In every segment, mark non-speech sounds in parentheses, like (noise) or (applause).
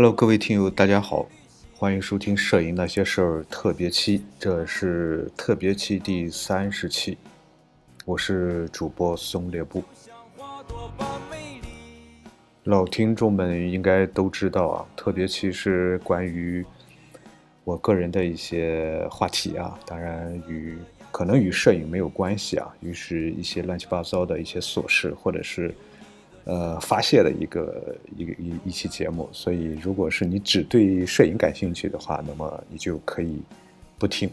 Hello，各位听友，大家好，欢迎收听《摄影那些事儿》特别期，这是特别期第三十期，我是主播松列布。老听众们应该都知道啊，特别期是关于我个人的一些话题啊，当然与可能与摄影没有关系啊，于是一些乱七八糟的一些琐事，或者是。呃，发泄的一个一个一一期节目，所以如果是你只对摄影感兴趣的话，那么你就可以不听。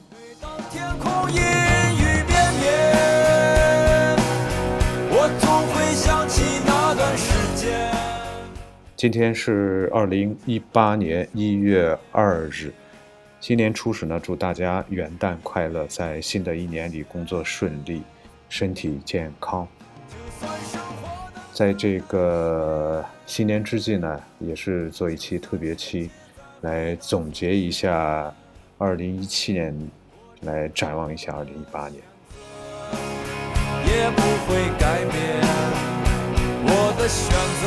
今天是二零一八年一月二日，新年初始呢，祝大家元旦快乐，在新的一年里工作顺利，身体健康。在这个新年之际呢，也是做一期特别期，来总结一下二零一七年，来展望一下二零一八年。也不会改变我的选择，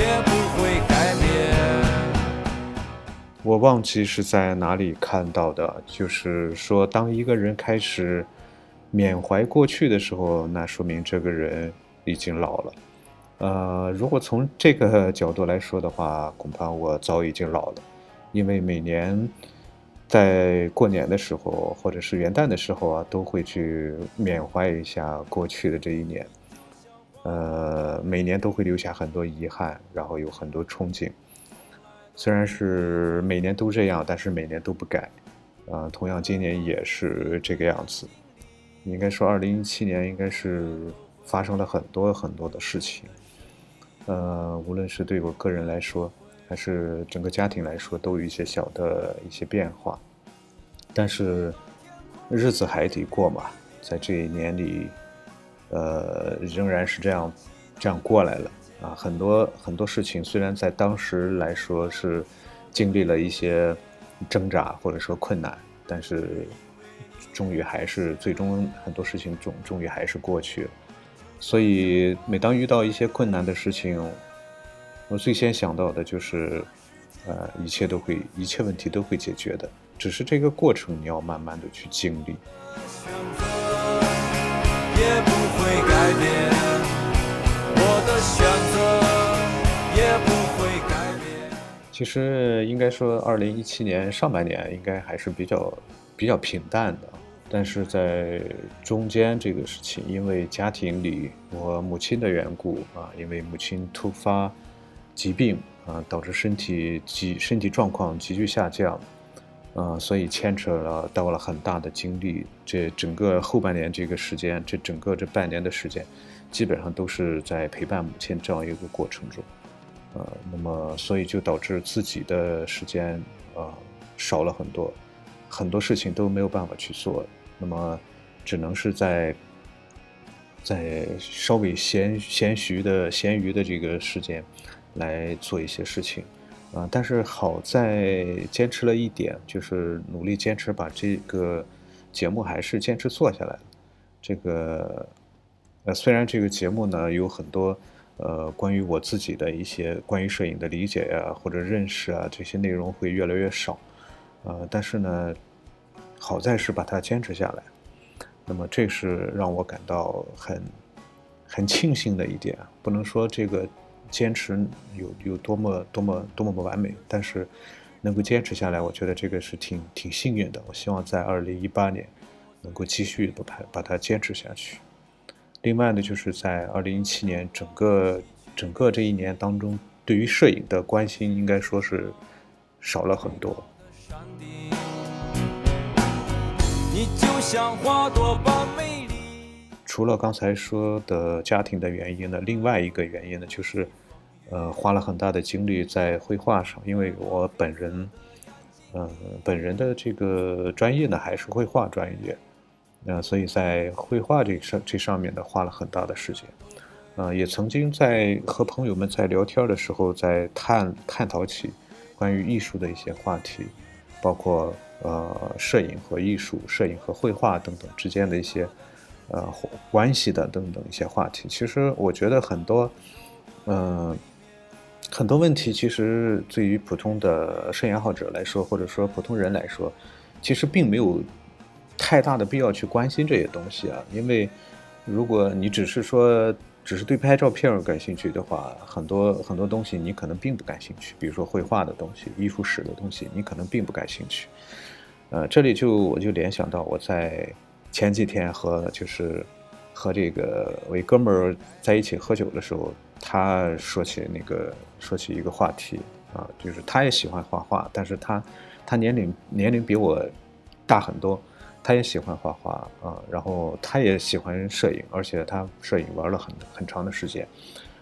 也不会改变。我忘记是在哪里看到的，就是说，当一个人开始缅怀过去的时候，那说明这个人。已经老了，呃，如果从这个角度来说的话，恐怕我早已经老了，因为每年在过年的时候或者是元旦的时候啊，都会去缅怀一下过去的这一年，呃，每年都会留下很多遗憾，然后有很多憧憬。虽然是每年都这样，但是每年都不改，啊，同样今年也是这个样子。应该说，二零一七年应该是。发生了很多很多的事情，呃，无论是对我个人来说，还是整个家庭来说，都有一些小的一些变化。但是日子还得过嘛，在这一年里，呃，仍然是这样这样过来了啊。很多很多事情虽然在当时来说是经历了一些挣扎或者说困难，但是终于还是最终很多事情终终于还是过去了。所以，每当遇到一些困难的事情，我最先想到的就是，呃，一切都会，一切问题都会解决的，只是这个过程你要慢慢的去经历。其实应该说，二零一七年上半年应该还是比较比较平淡的。但是在中间这个事情，因为家庭里我母亲的缘故啊，因为母亲突发疾病啊，导致身体急身体状况急剧下降，啊，所以牵扯了到了很大的精力。这整个后半年这个时间，这整个这半年的时间，基本上都是在陪伴母亲这样一个过程中，呃，那么所以就导致自己的时间啊少了很多，很多事情都没有办法去做。那么，只能是在在稍微闲闲余的闲余的这个时间来做一些事情，啊，但是好在坚持了一点，就是努力坚持把这个节目还是坚持做下来了。这个呃，虽然这个节目呢有很多呃关于我自己的一些关于摄影的理解呀或者认识啊这些内容会越来越少，呃，但是呢。好在是把它坚持下来，那么这是让我感到很很庆幸的一点。不能说这个坚持有有多么多么多么不完美，但是能够坚持下来，我觉得这个是挺挺幸运的。我希望在二零一八年能够继续把它把它坚持下去。另外呢，就是在二零一七年整个整个这一年当中，对于摄影的关心应该说是少了很多。你就像花朵般美丽。除了刚才说的家庭的原因呢，另外一个原因呢，就是，呃，花了很大的精力在绘画上。因为我本人，呃，本人的这个专业呢还是绘画专业，呃，所以在绘画这上这上面呢花了很大的时间。呃，也曾经在和朋友们在聊天的时候，在探探讨起关于艺术的一些话题，包括。呃，摄影和艺术、摄影和绘画等等之间的一些呃关系的等等一些话题，其实我觉得很多，嗯，很多问题其实对于普通的摄影爱好者来说，或者说普通人来说，其实并没有太大的必要去关心这些东西啊。因为如果你只是说只是对拍照片感兴趣的话，很多很多东西你可能并不感兴趣。比如说绘画的东西、艺术史的东西，你可能并不感兴趣。呃，这里就我就联想到我在前几天和就是和这个我一哥们儿在一起喝酒的时候，他说起那个说起一个话题啊，就是他也喜欢画画，但是他他年龄年龄比我大很多，他也喜欢画画啊，然后他也喜欢摄影，而且他摄影玩了很很长的时间，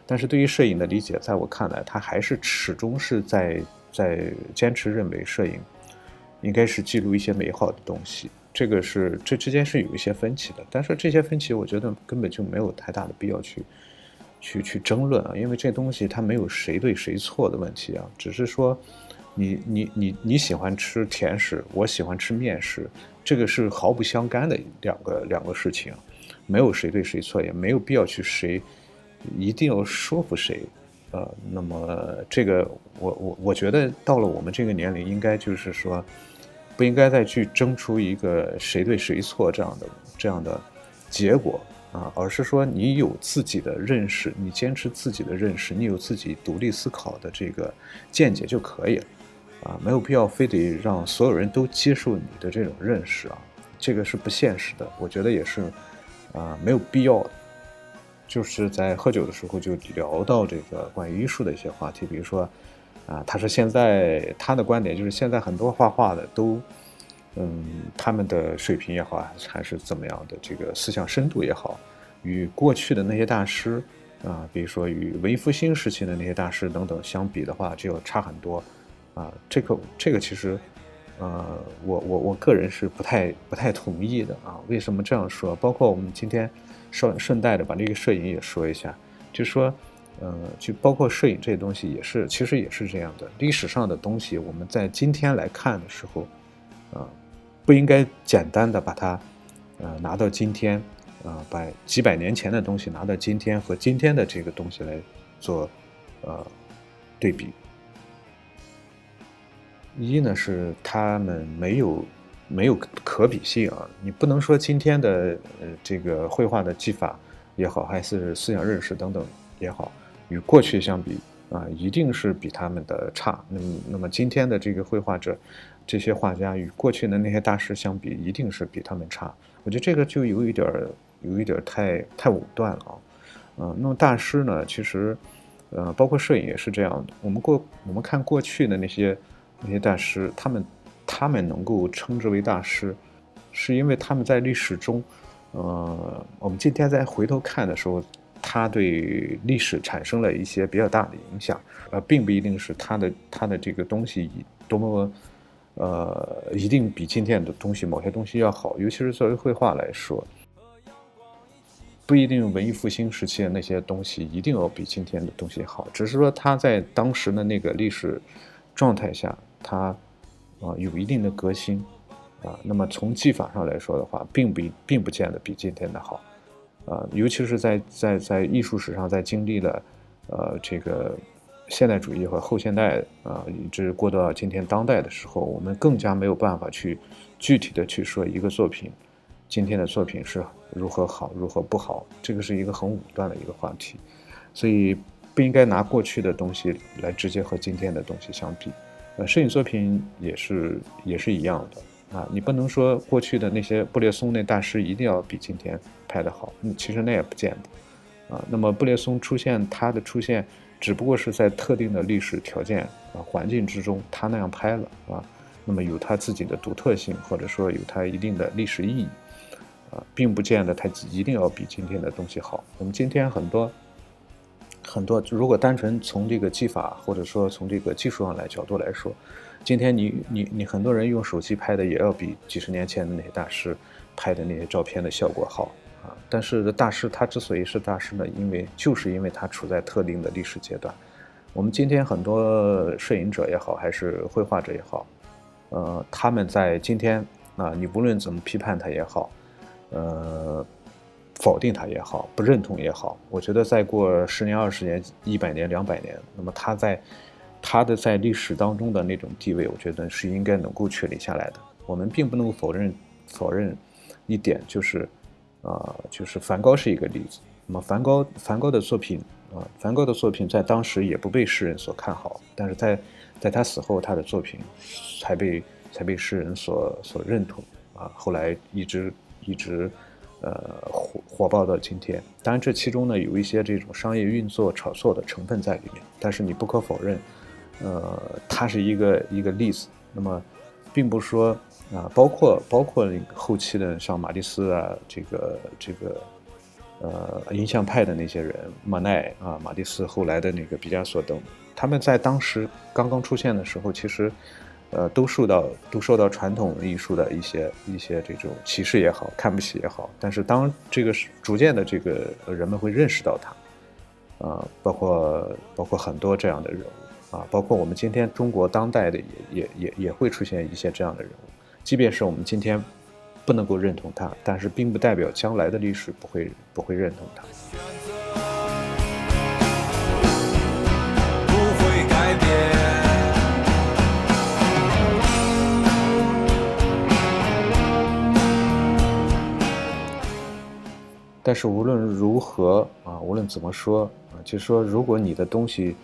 但是对于摄影的理解，在我看来，他还是始终是在在坚持认为摄影。应该是记录一些美好的东西，这个是这之间是有一些分歧的，但是这些分歧我觉得根本就没有太大的必要去去去争论啊，因为这东西它没有谁对谁错的问题啊，只是说你你你你喜欢吃甜食，我喜欢吃面食，这个是毫不相干的两个两个事情，没有谁对谁错，也没有必要去谁一定要说服谁。呃，那么这个我我我觉得到了我们这个年龄，应该就是说，不应该再去争出一个谁对谁错这样的这样的结果啊，而是说你有自己的认识，你坚持自己的认识，你有自己独立思考的这个见解就可以了啊，没有必要非得让所有人都接受你的这种认识啊，这个是不现实的，我觉得也是啊，没有必要。就是在喝酒的时候就聊到这个关于艺术的一些话题，比如说，啊，他说现在他的观点就是现在很多画画的都，嗯，他们的水平也好还是怎么样的，这个思想深度也好，与过去的那些大师，啊，比如说与文艺复兴时期的那些大师等等相比的话，就要差很多，啊，这个这个其实，呃，我我我个人是不太不太同意的啊。为什么这样说？包括我们今天。顺顺带的把这个摄影也说一下，就说，呃，就包括摄影这些东西也是，其实也是这样的。历史上的东西，我们在今天来看的时候，啊，不应该简单的把它，呃，拿到今天，啊，把几百年前的东西拿到今天和今天的这个东西来做，呃，对比。一呢是他们没有。没有可比性啊！你不能说今天的呃这个绘画的技法也好，还是思想认识等等也好，与过去相比啊，一定是比他们的差。那么，那么今天的这个绘画者，这些画家与过去的那些大师相比，一定是比他们差。我觉得这个就有一点儿，有一点儿太太武断了啊！嗯，那么大师呢，其实呃，包括摄影也是这样的。我们过我们看过去的那些那些大师，他们。他们能够称之为大师，是因为他们在历史中，呃，我们今天再回头看的时候，他对历史产生了一些比较大的影响，呃，并不一定是他的他的这个东西多么，呃，一定比今天的东西某些东西要好，尤其是作为绘画来说，不一定文艺复兴时期的那些东西一定要比今天的东西好，只是说他在当时的那个历史状态下，他。啊，有一定的革新，啊，那么从技法上来说的话，并不并不见得比今天的好，啊，尤其是在在在艺术史上，在经历了，呃，这个现代主义和后现代啊，一直过到今天当代的时候，我们更加没有办法去具体的去说一个作品，今天的作品是如何好，如何不好，这个是一个很武断的一个话题，所以不应该拿过去的东西来直接和今天的东西相比。呃，摄影作品也是也是一样的啊，你不能说过去的那些布列松那大师一定要比今天拍的好，嗯，其实那也不见得啊。那么布列松出现，他的出现只不过是在特定的历史条件啊环境之中，他那样拍了啊，那么有他自己的独特性，或者说有他一定的历史意义啊，并不见得他一定要比今天的东西好。我们今天很多。很多，如果单纯从这个技法或者说从这个技术上来角度来说，今天你你你很多人用手机拍的也要比几十年前的那些大师拍的那些照片的效果好啊。但是大师他之所以是大师呢，因为就是因为他处在特定的历史阶段。我们今天很多摄影者也好，还是绘画者也好，呃，他们在今天啊，你无论怎么批判他也好，呃。否定他也好，不认同也好，我觉得再过十年、二十年、一百年、两百年，那么他在他的在历史当中的那种地位，我觉得是应该能够确立下来的。我们并不能够否认否认一点，就是啊，就是梵高是一个例子。那么梵高梵高的作品啊，梵高的作品在当时也不被世人所看好，但是在在他死后，他的作品才被才被世人所所认同啊。后来一直一直。呃，火火爆到今天，当然这其中呢有一些这种商业运作炒作的成分在里面，但是你不可否认，呃，它是一个一个例子。那么，并不是说啊，包括包括后期的像马蒂斯啊，这个这个呃印象派的那些人，莫奈啊，马蒂斯后来的那个毕加索等，他们在当时刚刚出现的时候，其实。呃，都受到都受到传统艺术的一些一些这种歧视也好，看不起也好。但是当这个是逐渐的，这个人们会认识到他，啊，包括包括很多这样的人物啊，包括我们今天中国当代的也也也也会出现一些这样的人物。即便是我们今天不能够认同他，但是并不代表将来的历史不会不会认同他。不会改变。但是无论如何啊，无论怎么说啊，就是说，如果你的东西，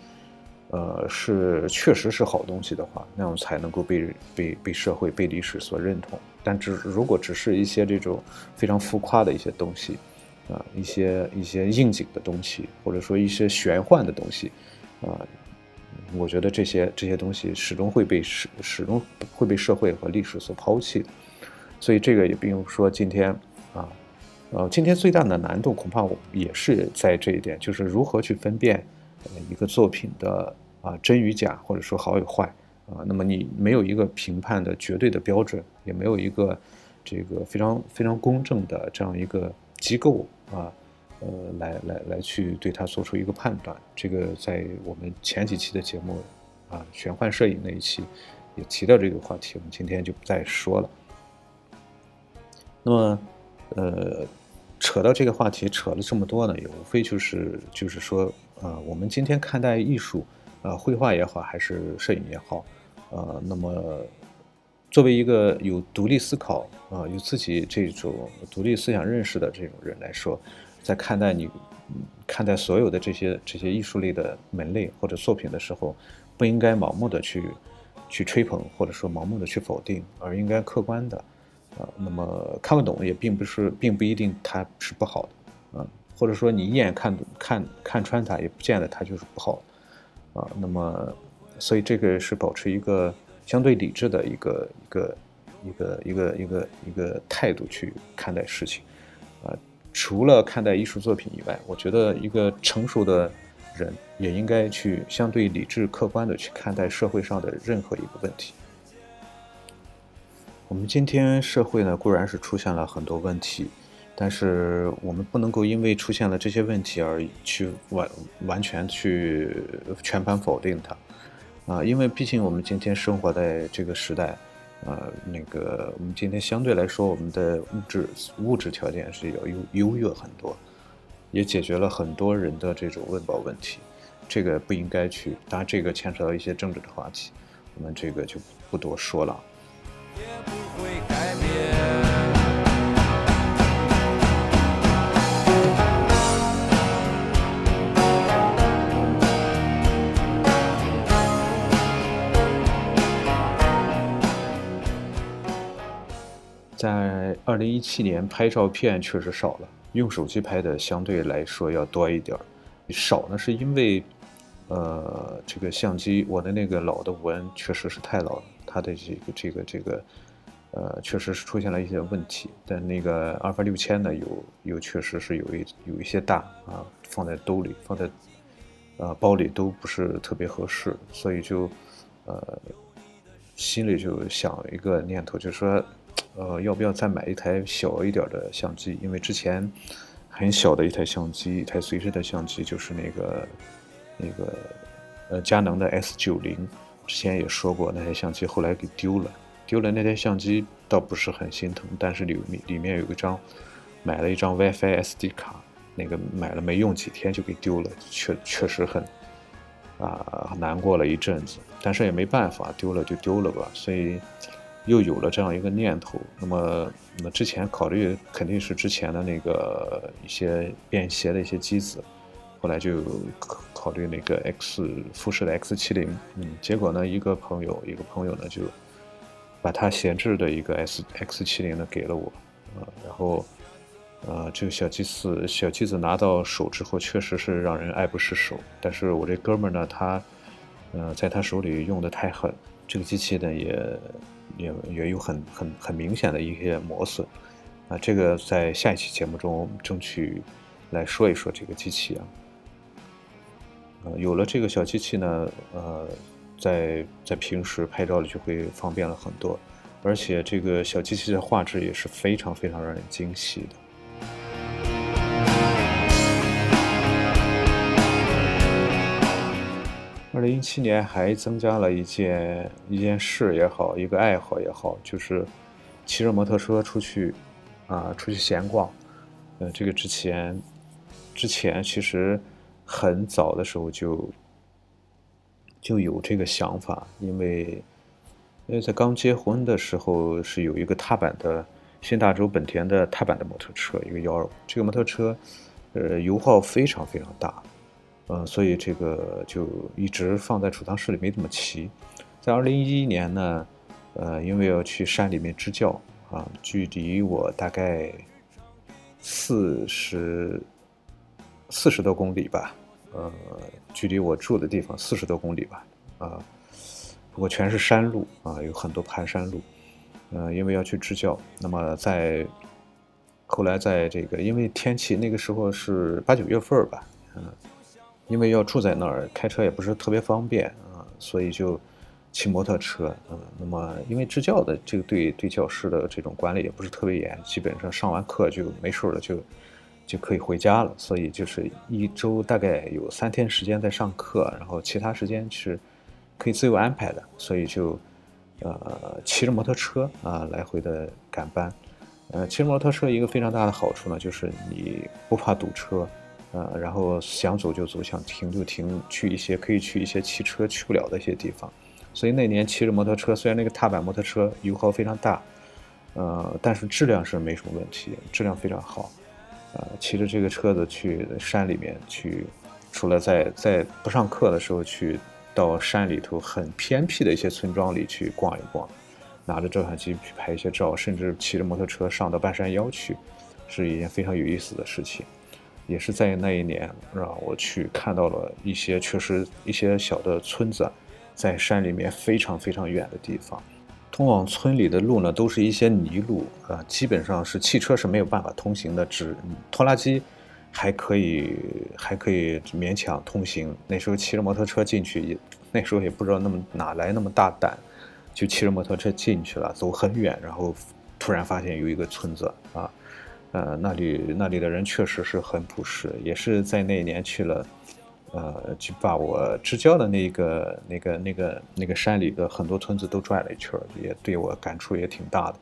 呃，是确实是好东西的话，那样才能够被被被社会、被历史所认同。但只如果只是一些这种非常浮夸的一些东西，啊，一些一些应景的东西，或者说一些玄幻的东西，啊，我觉得这些这些东西始终会被始始终会被社会和历史所抛弃的。所以这个也不用说今天啊。呃，今天最大的难度恐怕也是在这一点，就是如何去分辨，呃，一个作品的啊真与假，或者说好与坏啊。那么你没有一个评判的绝对的标准，也没有一个这个非常非常公正的这样一个机构啊，呃，来来来去对它做出一个判断。这个在我们前几期的节目啊，玄幻摄影那一期也提到这个话题，我们今天就不再说了。那么，呃。扯到这个话题，扯了这么多呢，也无非就是就是说，呃，我们今天看待艺术，呃，绘画也好，还是摄影也好，呃，那么作为一个有独立思考啊，有自己这种独立思想认识的这种人来说，在看待你看待所有的这些这些艺术类的门类或者作品的时候，不应该盲目的去去吹捧，或者说盲目的去否定，而应该客观的。啊，那么看不懂也并不是，并不一定它是不好的，啊，或者说你一眼看看看穿它，也不见得它就是不好的，啊，那么，所以这个是保持一个相对理智的一个一个一个一个一个一个态度去看待事情，啊，除了看待艺术作品以外，我觉得一个成熟的人也应该去相对理智客观的去看待社会上的任何一个问题。我们今天社会呢固然是出现了很多问题，但是我们不能够因为出现了这些问题而去完完全去全盘否定它，啊，因为毕竟我们今天生活在这个时代，呃，那个我们今天相对来说我们的物质物质条件是要优优越很多，也解决了很多人的这种温饱问题，这个不应该去，当然这个牵扯到一些政治的话题，我们这个就不多说了。在二零一七年拍照片确实少了，用手机拍的相对来说要多一点儿。少呢是因为，呃，这个相机我的那个老的五 N 确实是太老了，它的这个这个这个，呃，确实是出现了一些问题。但那个阿尔法六千呢，有有确实是有一有一些大啊，放在兜里放在，呃包里都不是特别合适，所以就，呃，心里就想一个念头，就是说。呃，要不要再买一台小一点的相机？因为之前很小的一台相机，一台随身的相机，就是那个那个呃佳能的 S 九零。之前也说过，那台相机后来给丢了。丢了那台相机倒不是很心疼，但是里里面有一张买了一张 WiFi SD 卡，那个买了没用几天就给丢了，确确实很啊难过了一阵子，但是也没办法，丢了就丢了吧，所以又有了这样一个念头。那么，那之前考虑肯定是之前的那个一些便携的一些机子，后来就考考虑那个 X 富士的 X 七零，嗯，结果呢，一个朋友一个朋友呢就把他闲置的一个 S X 七零呢给了我，呃，然后。呃，这个小机子，小机子拿到手之后，确实是让人爱不释手。但是我这哥们儿呢，他，呃，在他手里用的太狠，这个机器呢，也也也有很很很明显的一些磨损。啊，这个在下一期节目中争取来说一说这个机器啊。呃，有了这个小机器呢，呃，在在平时拍照里就会方便了很多，而且这个小机器的画质也是非常非常让人惊喜的。二零一七年还增加了一件一件事也好，一个爱好也好，就是骑着摩托车出去啊，出去闲逛。呃，这个之前之前其实很早的时候就就有这个想法，因为因为在刚结婚的时候是有一个踏板的新大洲本田的踏板的摩托车，一个幺二五，这个摩托车呃油耗非常非常大。嗯，所以这个就一直放在储藏室里没怎么骑。在二零一一年呢，呃，因为要去山里面支教啊，距离我大概四十四十多公里吧，呃，距离我住的地方四十多公里吧，啊，不过全是山路啊，有很多盘山路。嗯，因为要去支教，那么在后来在这个，因为天气那个时候是八九月份吧，嗯。因为要住在那儿，开车也不是特别方便啊，所以就骑摩托车。嗯，那么因为支教的这个对对教师的这种管理也不是特别严，基本上上完课就没事了，就就可以回家了。所以就是一周大概有三天时间在上课，然后其他时间是可以自由安排的。所以就呃骑着摩托车啊来回的赶班。呃，骑摩托车一个非常大的好处呢，就是你不怕堵车。呃，然后想走就走，想停就停，去一些可以去一些汽车去不了的一些地方。所以那年骑着摩托车，虽然那个踏板摩托车油耗非常大，呃，但是质量是没什么问题，质量非常好。呃，骑着这个车子去山里面去，除了在在不上课的时候去到山里头很偏僻的一些村庄里去逛一逛，拿着照相机去拍一些照，甚至骑着摩托车上到半山腰去，是一件非常有意思的事情。也是在那一年，让我去看到了一些确实一些小的村子，在山里面非常非常远的地方，通往村里的路呢，都是一些泥路啊，基本上是汽车是没有办法通行的，只拖拉机还可以还可以勉强通行。那时候骑着摩托车进去，也那时候也不知道那么哪来那么大胆，就骑着摩托车进去了，走很远，然后突然发现有一个村子啊。呃，那里那里的人确实是很朴实，也是在那一年去了，呃，去把我支教的那个那个那个那个山里的很多村子都转了一圈，也对我感触也挺大的，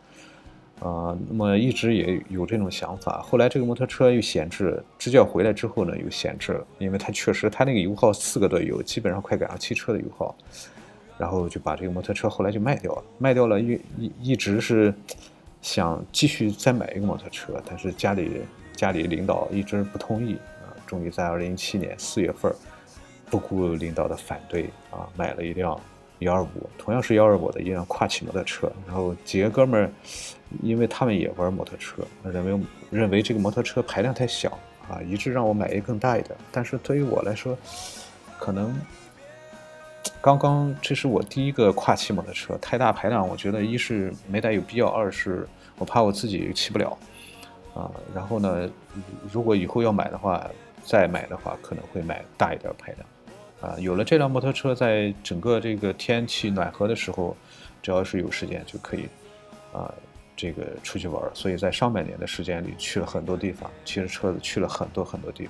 呃，那么一直也有这种想法。后来这个摩托车又闲置，支教回来之后呢，又闲置了，因为它确实它那个油耗四个多油，基本上快赶上汽车的油耗，然后就把这个摩托车后来就卖掉了，卖掉了一一一直是。想继续再买一个摩托车，但是家里家里领导一直不同意啊。终于在二零一七年四月份，不顾领导的反对啊，买了一辆幺二五，同样是幺二五的一辆跨骑摩托车。然后几个哥们儿，因为他们也玩摩托车，认为认为这个摩托车排量太小啊，一致让我买一个更大一点。但是对于我来说，可能。刚刚这是我第一个跨骑摩托车，太大排量，我觉得一是没带有必要，二是我怕我自己骑不了，啊，然后呢，如果以后要买的话，再买的话可能会买大一点排量，啊，有了这辆摩托车，在整个这个天气暖和的时候，只要是有时间就可以，啊，这个出去玩，所以在上半年的时间里去了很多地方，骑着车子去了很多很多地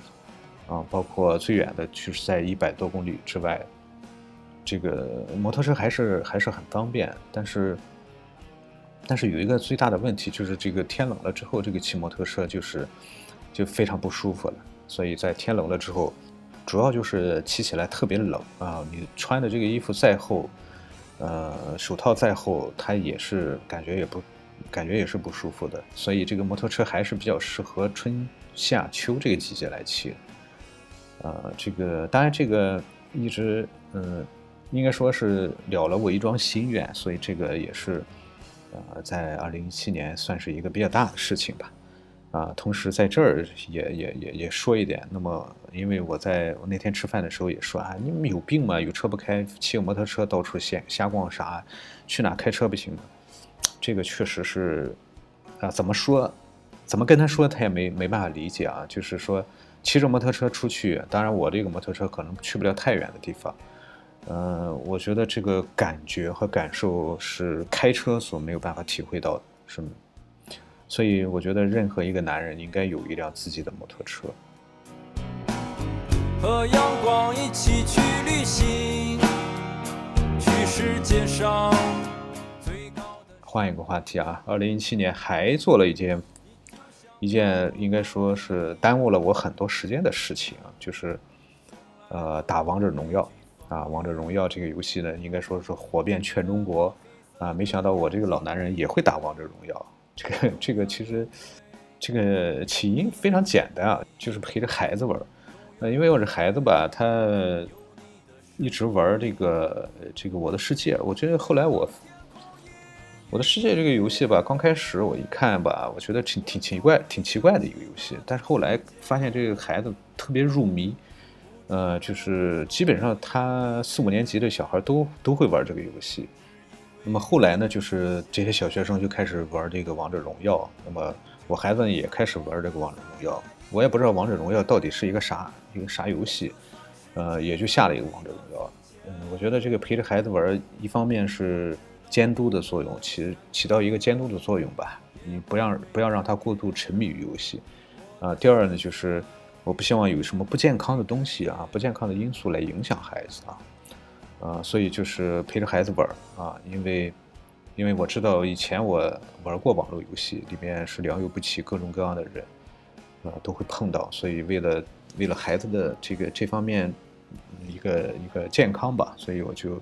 方，啊，包括最远的就是在一百多公里之外。这个摩托车还是还是很方便，但是但是有一个最大的问题就是这个天冷了之后，这个骑摩托车就是就非常不舒服了。所以在天冷了之后，主要就是骑起来特别冷啊！你穿的这个衣服再厚，呃，手套再厚，它也是感觉也不感觉也是不舒服的。所以这个摩托车还是比较适合春夏秋这个季节来骑。呃，这个当然这个一直嗯，应该说是了了我一桩心愿，所以这个也是呃，在二零一七年算是一个比较大的事情吧。啊，同时在这儿也也也也说一点，那么因为我在我那天吃饭的时候也说啊，你们有病吗？有车不开，骑个摩托车到处闲瞎逛啥？去哪开车不行吗？这个确实是啊，怎么说？怎么跟他说，他也没没办法理解啊。就是说，骑着摩托车出去，当然我这个摩托车可能去不了太远的地方，嗯，我觉得这个感觉和感受是开车所没有办法体会到的，是吗？所以我觉得任何一个男人应该有一辆自己的摩托车。和阳光一起去旅行，去世界上最高的。换一个话题啊，二零一七年还做了一件一件应该说是耽误了我很多时间的事情啊，就是呃打王者荣耀啊，王者荣耀这个游戏呢，应该说是火遍全中国啊，没想到我这个老男人也会打王者荣耀。这个这个其实，这个起因非常简单啊，就是陪着孩子玩儿。呃，因为我这孩子吧，他一直玩这个这个《我的世界》。我觉得后来我《我的世界》这个游戏吧，刚开始我一看吧，我觉得挺挺奇怪，挺奇怪的一个游戏。但是后来发现这个孩子特别入迷，呃，就是基本上他四五年级的小孩都都会玩这个游戏。那么后来呢，就是这些小学生就开始玩这个王者荣耀。那么我孩子也开始玩这个王者荣耀。我也不知道王者荣耀到底是一个啥一个啥游戏，呃，也就下了一个王者荣耀。嗯，我觉得这个陪着孩子玩，一方面是监督的作用，起起到一个监督的作用吧。你不让不要让他过度沉迷于游戏。啊，第二呢，就是我不希望有什么不健康的东西啊，不健康的因素来影响孩子啊。啊，所以就是陪着孩子玩啊，因为，因为我知道以前我玩过网络游戏，里面是良莠不齐，各种各样的人，啊，都会碰到，所以为了为了孩子的这个这方面一个一个健康吧，所以我就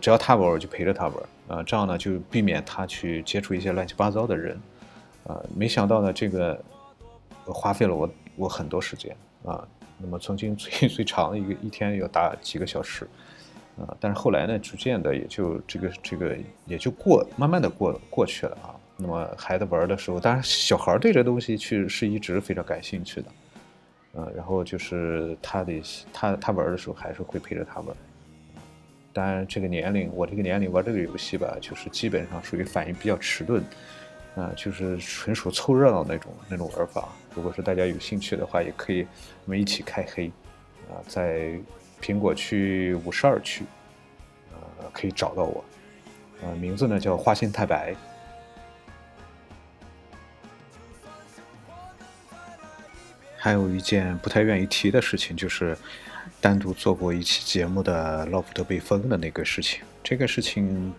只要他玩，我就陪着他玩，啊，这样呢就避免他去接触一些乱七八糟的人，啊，没想到呢这个花费了我我很多时间啊，那么曾经 (laughs) 最最长的一个一天要打几个小时。啊，但是后来呢，逐渐的也就这个这个也就过，慢慢的过过去了啊。那么孩子玩的时候，当然小孩对这东西去是一直非常感兴趣的，呃，然后就是他的他他玩的时候还是会陪着他玩。当然这个年龄，我这个年龄玩这个游戏吧，就是基本上属于反应比较迟钝，啊，就是纯属凑热闹那种那种玩法。如果是大家有兴趣的话，也可以我们一起开黑，啊，在。苹果区五十二区，呃，可以找到我，呃，名字呢叫花心太白。还有一件不太愿意提的事情，就是单独做过一期节目的老普特被封的那个事情。这个事情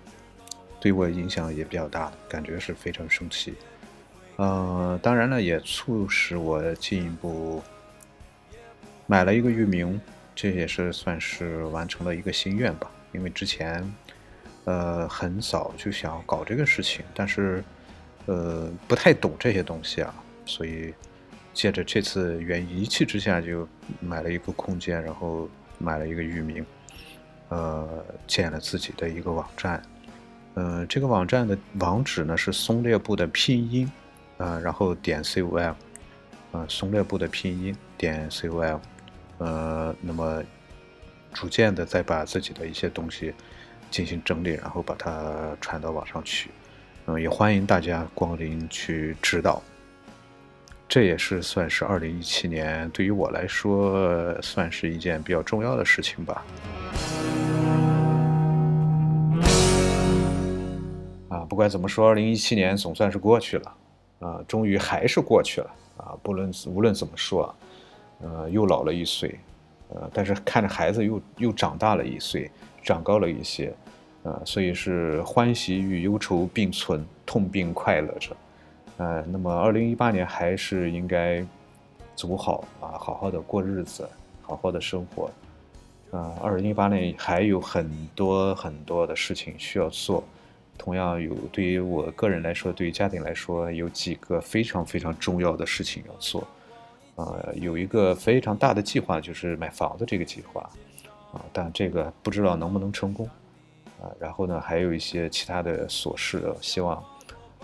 对我影响也比较大，感觉是非常生气。呃，当然了，也促使我进一步买了一个域名。这也是算是完成了一个心愿吧，因为之前，呃，很早就想搞这个事情，但是，呃，不太懂这些东西啊，所以借着这次缘一气之下，就买了一个空间，然后买了一个域名，呃，建了自己的一个网站，呃，这个网站的网址呢是松列布的拼音，啊，然后点 com，啊，松列布的拼音点 com。呃，那么逐渐的再把自己的一些东西进行整理，然后把它传到网上去。嗯，也欢迎大家光临去指导。这也是算是二零一七年对于我来说算是一件比较重要的事情吧。不管怎么说，二零一七年总算是过去了。啊，终于还是过去了。啊，不论无论怎么说。呃，又老了一岁，呃，但是看着孩子又又长大了一岁，长高了一些，呃，所以是欢喜与忧愁并存痛并快乐着。呃，那么二零一八年还是应该走好啊，好好的过日子，好好的生活。啊，二零一八年还有很多很多的事情需要做。同样有，对于我个人来说，对于家庭来说，有几个非常非常重要的事情要做。呃，有一个非常大的计划，就是买房子这个计划。啊，但这个不知道能不能成功。啊，然后呢，还有一些其他的琐事，希望。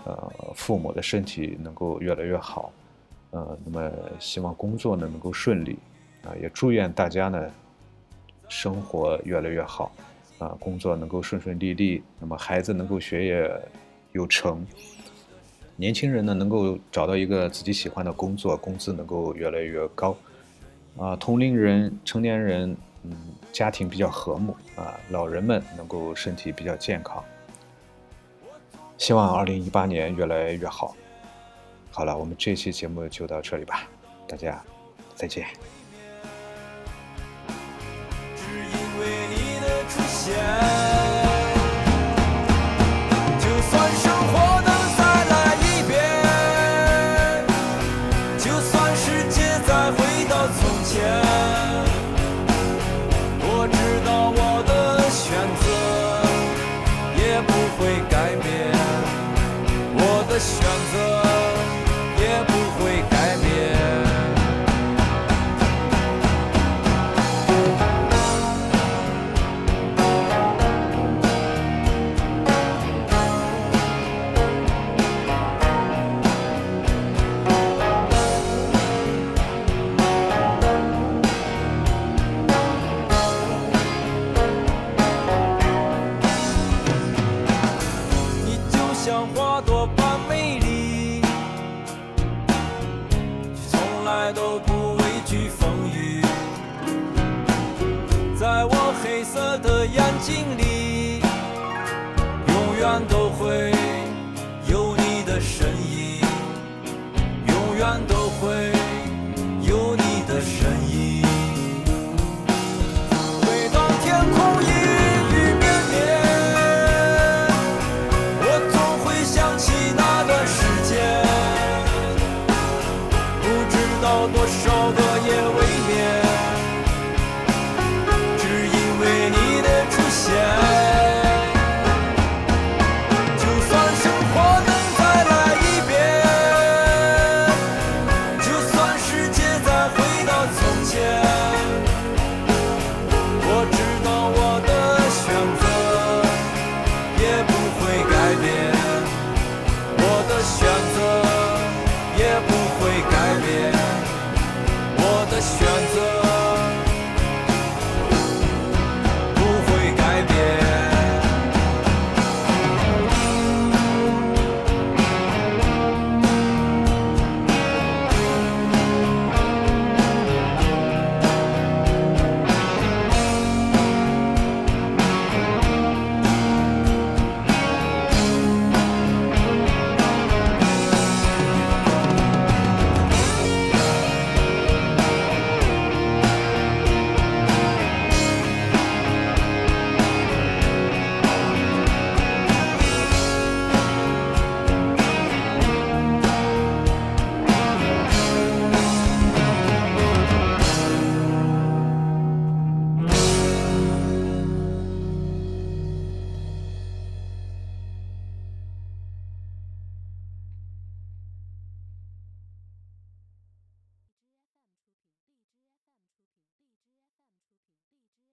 呃，父母的身体能够越来越好，呃，那么希望工作呢能够顺利，啊，也祝愿大家呢生活越来越好，啊，工作能够顺顺利利，那么孩子能够学业有成，年轻人呢能够找到一个自己喜欢的工作，工资能够越来越高，啊，同龄人、成年人，嗯，家庭比较和睦，啊，老人们能够身体比较健康。希望二零一八年越来越好。好了，我们这期节目就到这里吧，大家再见。的